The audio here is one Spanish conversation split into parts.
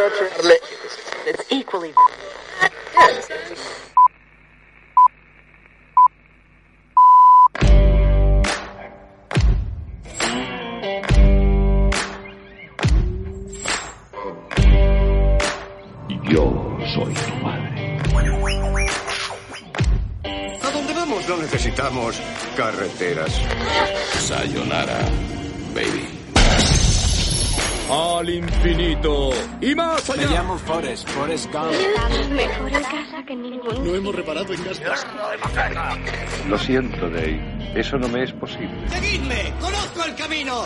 It's equally. Yo soy tu madre. ¿A dónde vamos? No necesitamos carreteras. Sayonara, baby. Al infinito y más allá. Me llamo Forrest, Forrest Gump. Mejor en casa que en ningún No hemos reparado en gas. Lo siento, Dave. Eso no me es posible. ¡Seguidme! ¡Conozco el camino!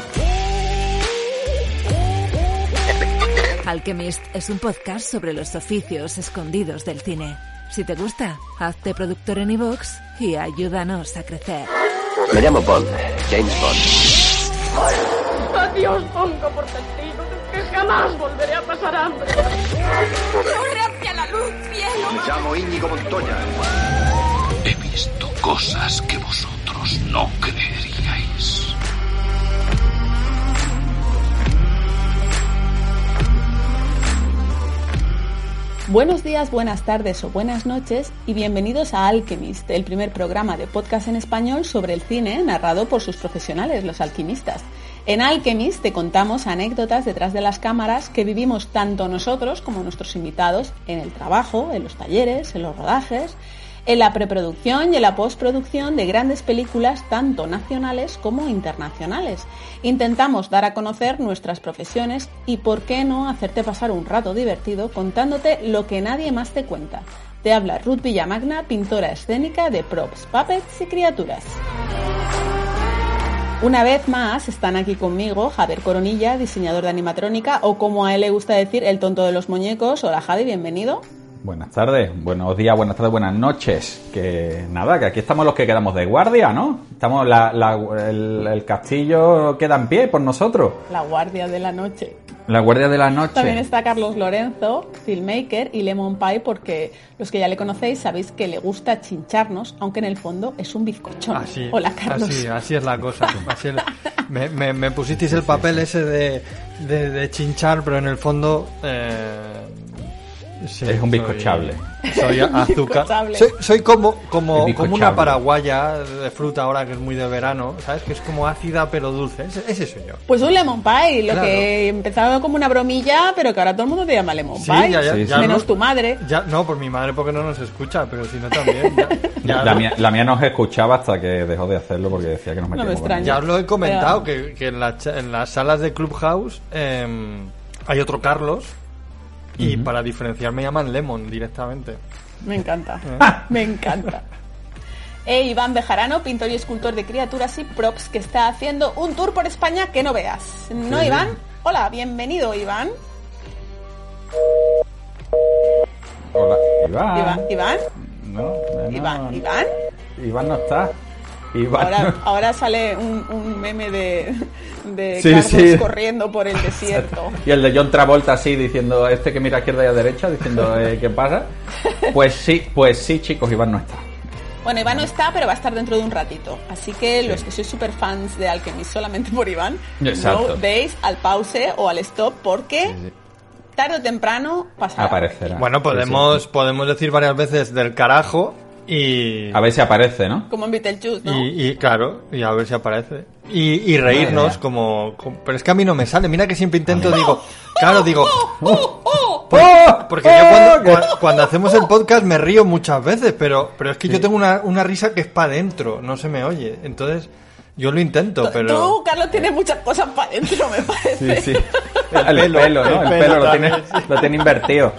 Alchemist es un podcast sobre los oficios escondidos del cine. Si te gusta, hazte productor en iVoox y ayúdanos a crecer. Me llamo Bond, James Bond. Adiós, pongo por testigo que jamás volveré a pasar hambre. ¡Corre hacia la luz, cielo! Me llamo Íñigo Montoya. He visto cosas que vosotros no creeríais. Buenos días, buenas tardes o buenas noches y bienvenidos a Alchemist, el primer programa de podcast en español sobre el cine narrado por sus profesionales, los alquimistas. En Alchemist te contamos anécdotas detrás de las cámaras que vivimos tanto nosotros como nuestros invitados en el trabajo, en los talleres, en los rodajes, en la preproducción y en la postproducción de grandes películas tanto nacionales como internacionales. Intentamos dar a conocer nuestras profesiones y por qué no hacerte pasar un rato divertido contándote lo que nadie más te cuenta. Te habla Ruth Villamagna, pintora escénica de props, puppets y criaturas. Una vez más están aquí conmigo Javier Coronilla, diseñador de animatrónica, o como a él le gusta decir, el tonto de los muñecos. Hola Javi, bienvenido. Buenas tardes, buenos días, buenas tardes, buenas noches. Que nada, que aquí estamos los que quedamos de guardia, ¿no? Estamos, la, la- el, el castillo queda en pie por nosotros. La guardia de la noche. La guardia de la noche. También está Carlos Lorenzo, filmmaker, y Lemon Pie, porque los que ya le conocéis sabéis que le gusta chincharnos, aunque en el fondo es un bizcochón. Así, Hola Carlos. Así, así es la cosa. Así es- me, me- me pusisteis el papel ese de, de, de chinchar, pero en el fondo... eh, sí, Es un bizcochable. Soy, azúcar. Soy, soy como, como, como una paraguaya de fruta ahora que es muy de verano, ¿sabes? Que es como ácida pero dulce. Ese, ese soy yo. Pues un Lemon Pie, lo Claro. que empezaba como una bromilla, pero que ahora todo el mundo te llama Lemon Sí, Pie. ya, ya, Sí, ya Menos no- tu madre. Ya, no, por mi madre porque no nos escucha, pero si no también. Ya, ya La mía, la mía nos escuchaba hasta que dejó de hacerlo porque decía que nos me metíamos extraña. ella. Ya os lo he comentado, Pero- que, que en, la cha- en las salas de Clubhouse em, hay otro Carlos y para diferenciar me llaman Lemon directamente. Me encanta. ¿Eh? Me encanta. E Iván Bejarano, pintor y escultor de criaturas y props, que está haciendo un tour por España que no veas. ¿No, Sí, Iván? Hola, bienvenido, Iván. Hola, Iván. Iván, Iván, No, no, Iván, Iván. Iván no está. Iván Ahora, ahora sale un, un meme de, de Sí, Carlos sí. corriendo por el desierto. Y el de John Travolta así diciendo, este que mira a izquierda y a derecha, diciendo, eh, ¿qué pasa? Pues sí, pues sí, chicos, Iván no está. Bueno, Iván no está, pero va a estar dentro de un ratito. Así que los que sois super fans de Alchemist solamente por Iván, Exacto. no deis al pause o al stop porque tarde o temprano pasará. Aparecerá. Bueno, Sí, podemos, podemos decir varias veces del carajo y... A ver si aparece, ¿no? Como en Beetlejuice, ¿no? Y, y, claro, y a ver si aparece. Y, y reírnos como, como- Pero es que a mí no me sale. Mira que siempre intento, digo... Claro, digo... ¡Oh! Por- ¡Oh! porque yo cuando, cua- cuando hacemos el podcast me río muchas veces, pero, pero es que yo tengo una, una risa que es para adentro, no se me oye. Entonces, yo lo intento, pero... Tú, Carlos, tienes muchas cosas para adentro, me parece. Sí, sí. El, pelo, pelo, ¿no? el El, pelo pelo, lo, tiene, lo tiene invertido.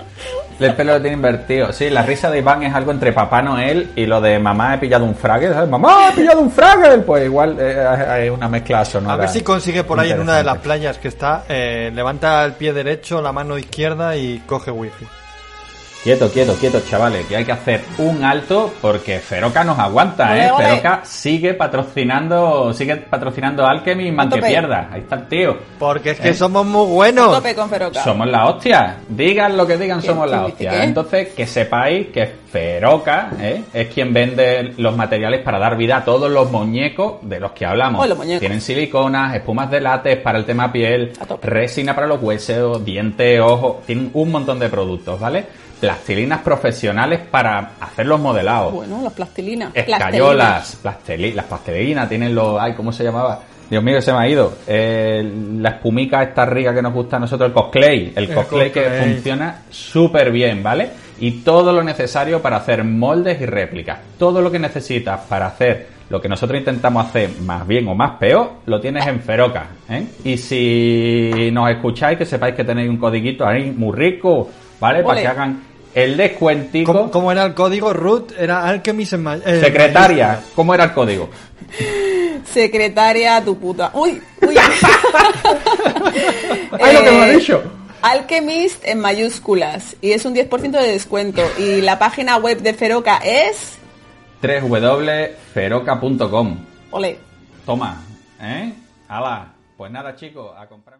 El pelo lo tiene invertido. Sí, la risa de Iván es algo entre Papá Noel y lo de mamá he pillado un. ¿sabes? Mamá he pillado un fraggle. Pues igual eh, hay una mezcla sonora. A ver si consigue por ahí en una de las playas que está, eh, levanta el pie derecho, la mano izquierda y coge wifi. Quieto, quieto, quieto, chavales, que hay que hacer un alto porque Feroca nos aguanta, Ole, ¿eh? ole. Feroca sigue patrocinando, sigue patrocinando Alchemy, man que pierda. Ahí está el tío. Porque es que ¿Eh? somos muy buenos. Tope con Feroca. Somos la hostia. Digan lo que digan, ¿Quién- somos la hostia. qué? Entonces, que sepáis que Feroca ¿eh? es quien vende los materiales para dar vida a todos los muñecos de los que hablamos. Oh, los muñecos. Tienen siliconas, espumas de látex para el tema piel, resina para los huesos, dientes, ojos. Tienen un montón de productos, ¿vale? Plastilinas profesionales para hacer los modelados. Bueno, los plastilinas. Escayolas, plasteli- las plastilinas, tienen los... Ay, ¿cómo se llamaba? Dios mío, se me ha ido. Eh, la espumica esta rica que nos gusta a nosotros, el cosplay. El, El cosplay que funciona súper bien, ¿vale? Y todo lo necesario para hacer moldes y réplicas. Todo lo que necesitas para hacer lo que nosotros intentamos hacer más bien o más peor, lo tienes en Feroca. ¿eh? Y si nos escucháis, que sepáis que tenéis un codiguito ahí muy rico, ¿vale? Para Ole. que hagan el descuentico. ¿Cómo, cómo era el código root? Era Alchemist en ma- eh, Secretaria. ¿cómo era el código? Secretaria, tu puta. Uy, uy. ¡Ay, lo que me ha Eh, dicho! Alchemist en mayúsculas. Y es un 10% de descuento. Y la página web de Feroca es. www.feroca.com Ole. Toma, ¿eh? ¡Hala! Pues nada, chicos, a comprar.